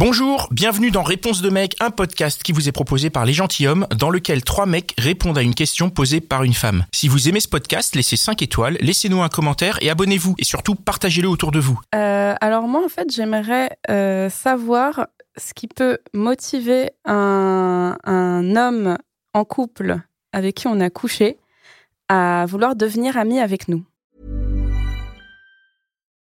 Bonjour, bienvenue dans Réponse de mec, un podcast qui vous est proposé par les gentilshommes, dans lequel trois mecs répondent à une question posée par une femme. Si vous aimez ce podcast, laissez 5 étoiles, laissez-nous un commentaire et abonnez-vous. Et surtout, partagez-le autour de vous. Euh, alors moi, en fait, j'aimerais euh, savoir ce qui peut motiver un, un homme en couple avec qui on a couché à vouloir devenir ami avec nous.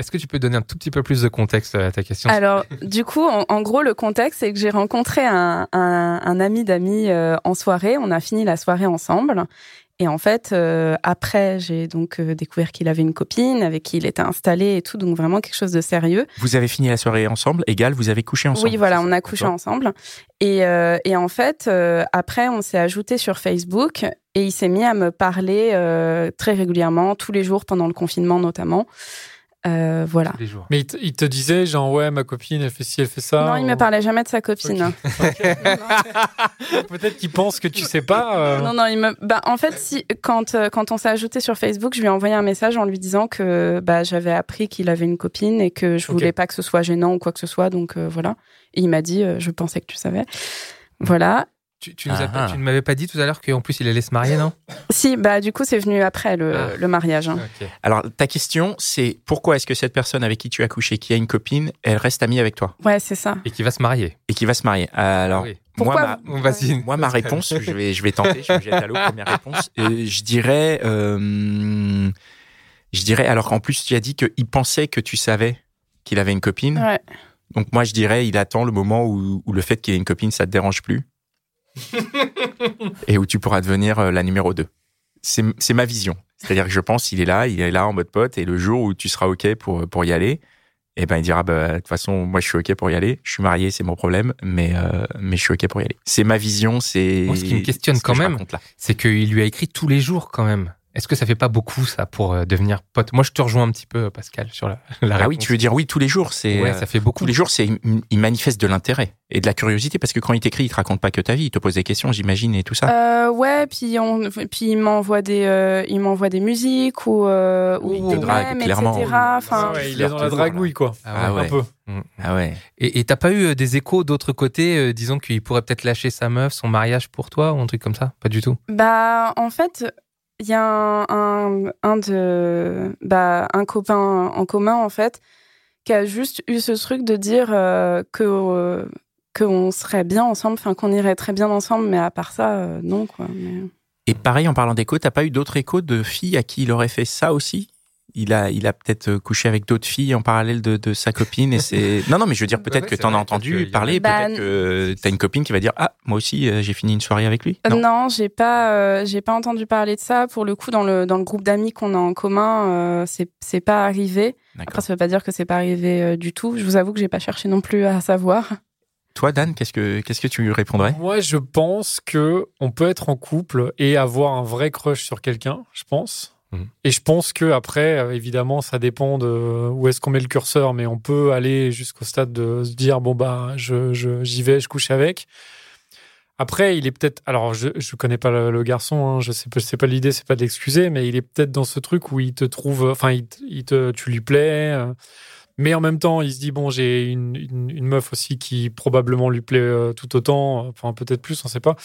Est-ce que tu peux donner un tout petit peu plus de contexte à ta question Alors, du coup, en, en gros, le contexte, c'est que j'ai rencontré un, un, un ami d'amis euh, en soirée. On a fini la soirée ensemble. Et en fait, euh, après, j'ai donc euh, découvert qu'il avait une copine avec qui il était installé et tout, donc vraiment quelque chose de sérieux. Vous avez fini la soirée ensemble, égal, vous avez couché ensemble Oui, voilà, on a couché ensemble. Et, euh, et en fait, euh, après, on s'est ajouté sur Facebook et il s'est mis à me parler euh, très régulièrement, tous les jours pendant le confinement notamment. Euh, voilà. Tous les jours. Mais il te, il te disait, genre, ouais, ma copine, elle fait ci, elle fait ça. non, il me parlait jamais de sa copine. Peut-être qu'il pense que tu sais pas. euh, Non, non, il me. Bah, en fait, si quand euh, quand on s'est ajouté sur Facebook, je lui ai envoyé un message en lui disant que bah j'avais appris qu'il avait une copine et que je voulais pas que ce soit gênant ou quoi que ce soit. Donc euh, voilà. Et il m'a dit, euh, je pensais que tu savais. Voilà. Tu, tu nous as Ah, pas- ah. tu ne m'avais pas dit tout à l'heure qu'en plus il allait se marier, non? Si, bah du coup, c'est venu après le, Ah. le mariage. hein. Alors, ta question, c'est pourquoi est-ce que cette personne avec qui tu as couché, qui a une copine, elle reste amie avec toi? Ouais, c'est ça. Et qui va se marier. et qui va se marier Alors, Oui. moi, Pourquoi ma. Moi, ma réponse, je vais, je vais tenter, je vais me jeter à l'eau, première réponse. Euh, je dirais, euh, je dirais, alors qu'en plus, tu as dit qu'il pensait que tu savais qu'il avait une copine. Ouais. Donc, moi, je dirais, il attend le moment où, où le fait qu'il ait une copine, ça te dérange plus. Et où tu pourras devenir euh, la numéro 2. C'est ma vision. C'est-à-dire que je pense qu'il est là, il est là en mode pote, et le jour où tu seras OK pour, pour y aller, eh ben, il dira, bah, de toute façon, moi, je suis OK pour y aller. Je suis marié, c'est mon problème, mais, euh, mais je suis OK pour y aller. C'est ma vision, c'est. Moi, ce qui me questionne ce que quand je même. C'est qu'il lui a écrit tous les jours quand même. Est-ce que ça fait pas beaucoup ça pour euh, devenir pote? Moi, je te rejoins un petit peu, Pascal, sur la, la Ah oui, tu veux dire oui tous les jours, c'est Ouais, euh, ça fait beaucoup. tous les jours, c'est il- manifeste de l'intérêt et de la curiosité parce que quand il t'écrit, il te raconte pas que ta vie, il te pose des questions, j'imagine et tout ça. Euh, ouais, puis on, puis il m'envoie des, euh, il m'envoie des musiques ou, euh, ou Il te drague, même, clairement. etc. Enfin, Ah ouais, il est dans la dragouille, quoi. Ah Ah ouais. Un peu. Ah ouais. Et t'as pas eu euh, des échos d'autre côté, euh, disons qu'il pourrait peut-être lâcher sa meuf, son mariage pour toi ou un truc comme ça? Pas du tout. Bah, en fait, il y a un, un, de, bah, un copain en commun, en fait, qui a juste eu ce truc de dire euh, que, euh, qu'on serait bien ensemble, enfin, qu'on irait très bien ensemble, mais à part ça, euh, non, quoi. Et pareil en parlant d'écho, t'as pas eu d'autres échos de filles à qui il aurait fait ça aussi? Il a, il a peut-être euh, couché avec d'autres filles en parallèle de, de sa copine et c'est. Non, non, mais je veux dire, peut-être Ouais, que t'en as entendu parler, Bah, peut-être que t'as une copine qui va dire Ah, moi aussi, euh, j'ai fini une soirée avec lui. Euh, Non. Non, j'ai pas, euh, j'ai pas entendu parler de ça. Pour le coup, dans le dans le groupe d'amis qu'on a en commun, euh, c'est c'est pas arrivé. Après, D'accord. ça veut pas dire que c'est pas arrivé euh, du tout. Je vous avoue que j'ai pas cherché non plus à savoir. Toi, Dan, qu'est-ce que, qu'est-ce que tu lui répondrais? Moi, je pense que on peut être en couple et avoir un vrai crush sur quelqu'un, je pense. Mhm. Et je pense que après, euh, évidemment, ça dépend de où est-ce qu'on met le curseur, mais on peut aller jusqu'au stade de se dire bon bah, je j'y vais, je couche avec. Après, il est peut-être. Alors, je je connais pas le, garçon, hein, je sais pas, c'est pas l'idée, c'est pas de l'excuser, mais il est peut-être dans ce truc où il te trouve, enfin, il, il te, tu lui plais. euh, mais en même temps, il se dit bon, j'ai une, une, meuf aussi qui probablement lui plaît euh, tout autant, enfin peut-être plus, on sait pas.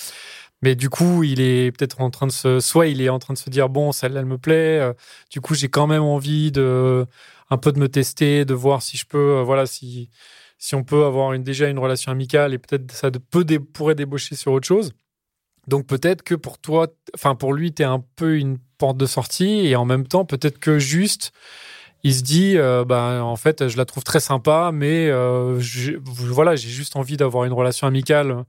Mais du coup, il est peut-être en train de se, soit il est en train de se dire bon, celle-là elle me plaît. euh, du coup, j'ai quand même envie de un peu de me tester, de voir si je peux, euh, voilà, si si on peut avoir déjà une relation amicale et peut-être ça peut pourrait débaucher sur autre chose. Donc peut-être que pour toi, enfin pour lui, tu es un peu une porte de sortie et en même temps, peut-être que juste, il se dit, euh, bah, en fait, je la trouve très sympa, mais voilà, j'ai juste envie d'avoir une relation amicale.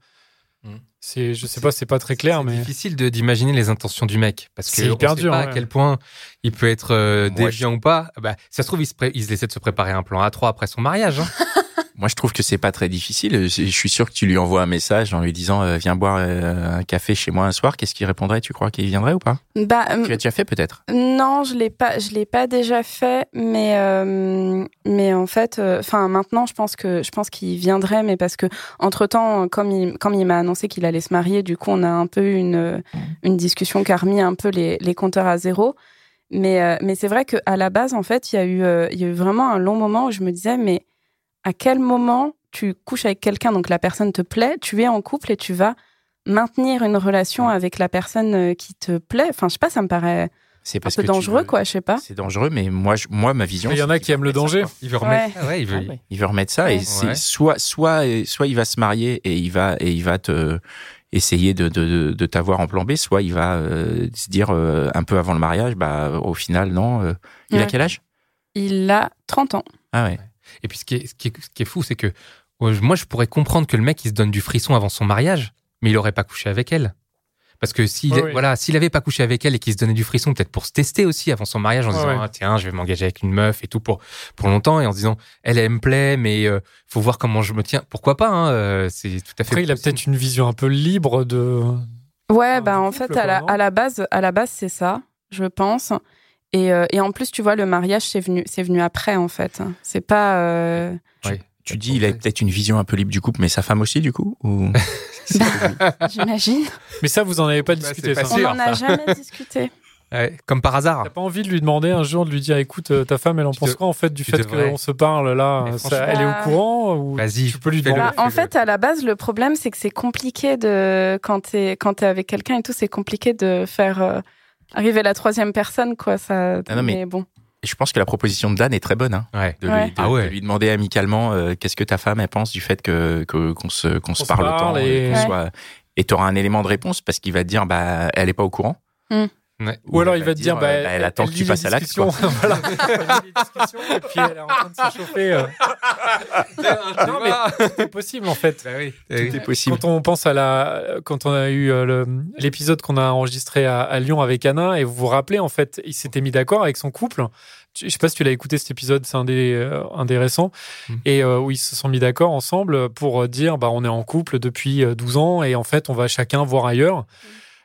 C'est, je sais pas, c'est pas très clair, C'est mais difficile de d'imaginer les intentions du mec parce que C'est on hyper sait dur, pas ouais. à quel point il peut être euh, déviant ou pas. Bah, ça se trouve, il, se pré- il essaie de se préparer un plan A3 après son mariage. Hein. Moi, je trouve que c'est pas très difficile. Je suis sûr que tu lui envoies un message en lui disant euh, viens boire euh, un café chez moi un soir. Qu'est-ce qu'il répondrait? Tu crois qu'il viendrait ou pas? Bah, Tu l'as déjà fait peut-être? Non, je l'ai pas, je l'ai pas déjà fait, mais euh, mais en fait, enfin maintenant, je pense que je pense qu'il viendrait, mais parce que entre temps, comme il comme il m'a annoncé qu'il allait se marier, du coup, on a un peu eu une une discussion qui a remis un peu les les compteurs à zéro. Mais euh, mais c'est vrai que à la base, en fait, il y a eu euh, il y a eu vraiment un long moment où je me disais, mais à quel moment tu couches avec quelqu'un, donc la personne te plaît, tu es en couple et tu vas maintenir une relation avec la personne euh, qui te plaît? Enfin, je sais pas, ça me paraît C'est un peu que dangereux, veux- quoi, je sais pas. C'est dangereux, mais moi, je- moi, ma vision. il y en a qui aiment le ça, danger. quoi. Il veut remettre. Ouais. Ah ouais, il veut. Ah ouais. Il veut remettre ça et Ouais. c'est Ouais. soit soit soit il va se marier et il va et il va te essayer de de, de, de t'avoir en plan B, soit il va euh, se dire euh, un peu avant le mariage, bah au final non. euh, il a quel âge? Il a 30 ans. Ah ouais. Et puis ce qui est, ce qui est, ce qui est fou, c'est que moi, je pourrais comprendre que le mec, il se donne du frisson avant son mariage, mais il aurait pas couché avec elle. Parce que s'il Ouais, ouais. voilà, s'il avait pas couché avec elle et qu'il se donnait du frisson, peut-être pour se tester aussi avant son mariage, en se Ouais, disant ouais. ah, tiens, je vais m'engager avec une meuf et tout pour pour longtemps, et en se disant elle, elle me plaît, mais euh, faut voir comment je me tiens. Pourquoi pas hein, euh, C'est tout à fait. Après, il a peut-être une vision un peu libre de. Ouais, Ah, bah en couple, fait, à la, à la base, à la base, c'est ça, je pense. Et, euh, et en plus, tu vois, le mariage, c'est venu, c'est venu après, en fait. C'est pas. euh, Ouais. Tu dis il a peut-être une vision un peu libre du couple, mais sa femme aussi du coup ou? J'imagine. Mais ça, vous en avez pas Bah, discuté, c'est ça. pas On sûr, n'en a jamais discuté. Ouais, comme par hasard. T'as pas envie de lui demander un jour de lui dire écoute euh, ta femme elle en Tu pense te- quoi en fait du tu fait qu'on se parle là? Ça- elle est au Bah, courant ou Vas-y, tu peux lui demander? Bah, en fait, à la base, le problème, c'est que c'est compliqué de. Quand t'es quand t'es avec quelqu'un et tout, c'est compliqué de faire euh, arriver la troisième personne, quoi. Ça... Ah non, mais- bon. Je pense que la proposition de Dan est très bonne. Hein, Ouais. de, Ouais. lui, de- Ah ouais. de lui demander amicalement euh, qu'est-ce que ta femme elle pense du fait que qu'on se qu'on se se parle autant et- et qu'on Ouais. soit et t'auras un élément de réponse parce qu'il va te dire bah elle est pas au courant. Ouais. ou alors il va te dire bah, euh, bah, elle attend que tu passes à l'acte. voilà et puis elle est en train de se chauffer euh. non mais c'est possible en fait Bah oui. Tout est possible. Quand on pense à la, quand on a eu euh, le- l'épisode qu'on a enregistré à, à Lyon avec Anna, et vous vous rappelez, en fait, il s'était mis d'accord avec son couple. Je sais pas si tu l'as écouté cet épisode, c'est un des, euh, un des récents, Mm. et euh, où ils se sont mis d'accord ensemble pour dire, bah, on est en couple depuis euh, 12 ans, et en fait, on va chacun voir ailleurs,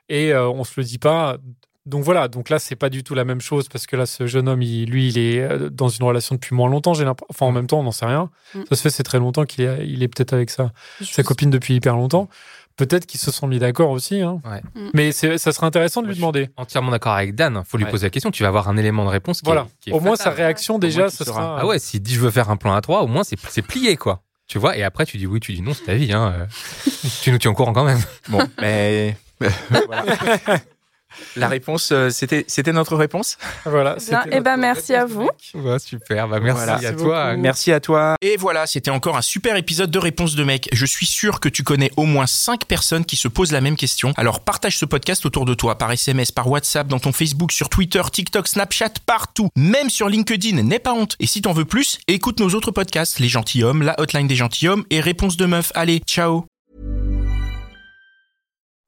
et euh, on se le dit pas. Donc voilà, donc là c'est pas du tout la même chose parce que là ce jeune homme, il- lui, il est euh, dans une relation depuis moins longtemps. J'ai l'impression, enfin en même temps, on n'en sait rien. Mm. Ça se fait, c'est très longtemps qu'il est, il est peut-être avec ça sa Je- copine depuis hyper longtemps. Peut-être qu'ils se sont mis d'accord aussi. Hein. Ouais. Mm. Mais c'est- ça serait intéressant de lui je demander. Entièrement d'accord avec Dan. Faut lui Ouais. poser la question. Tu vas avoir un élément de réponse qui Voilà. est, qui est Au moins, sa réaction, déjà, ce sera. Ah ouais, s'il dit je veux faire un plan A3, au moins c'est c'est plié quoi. Tu vois, et après tu dis oui, tu dis non, c'est ta vie. Hein. euh. tu nous tiens au courant quand même. Bon, mais voilà. La réponse, euh, c'était c'était notre réponse. Voilà. Bien. c'était Eh ben, merci à vous. Ouais, super, bah merci Voilà. à Merci toi. Merci à toi. Et voilà, c'était encore un super épisode de Réponse de mec. Je suis sûr que tu connais au moins 5 personnes qui se posent la même question. Alors partage ce podcast autour de toi, par SMS, par WhatsApp, dans ton Facebook, sur Twitter, TikTok, Snapchat, partout. Même sur LinkedIn, n'aie pas honte. Et si t'en veux plus, écoute nos autres podcasts, Les Gentilhommes, La Hotline des Gentilhommes et Réponse de meuf. Allez, ciao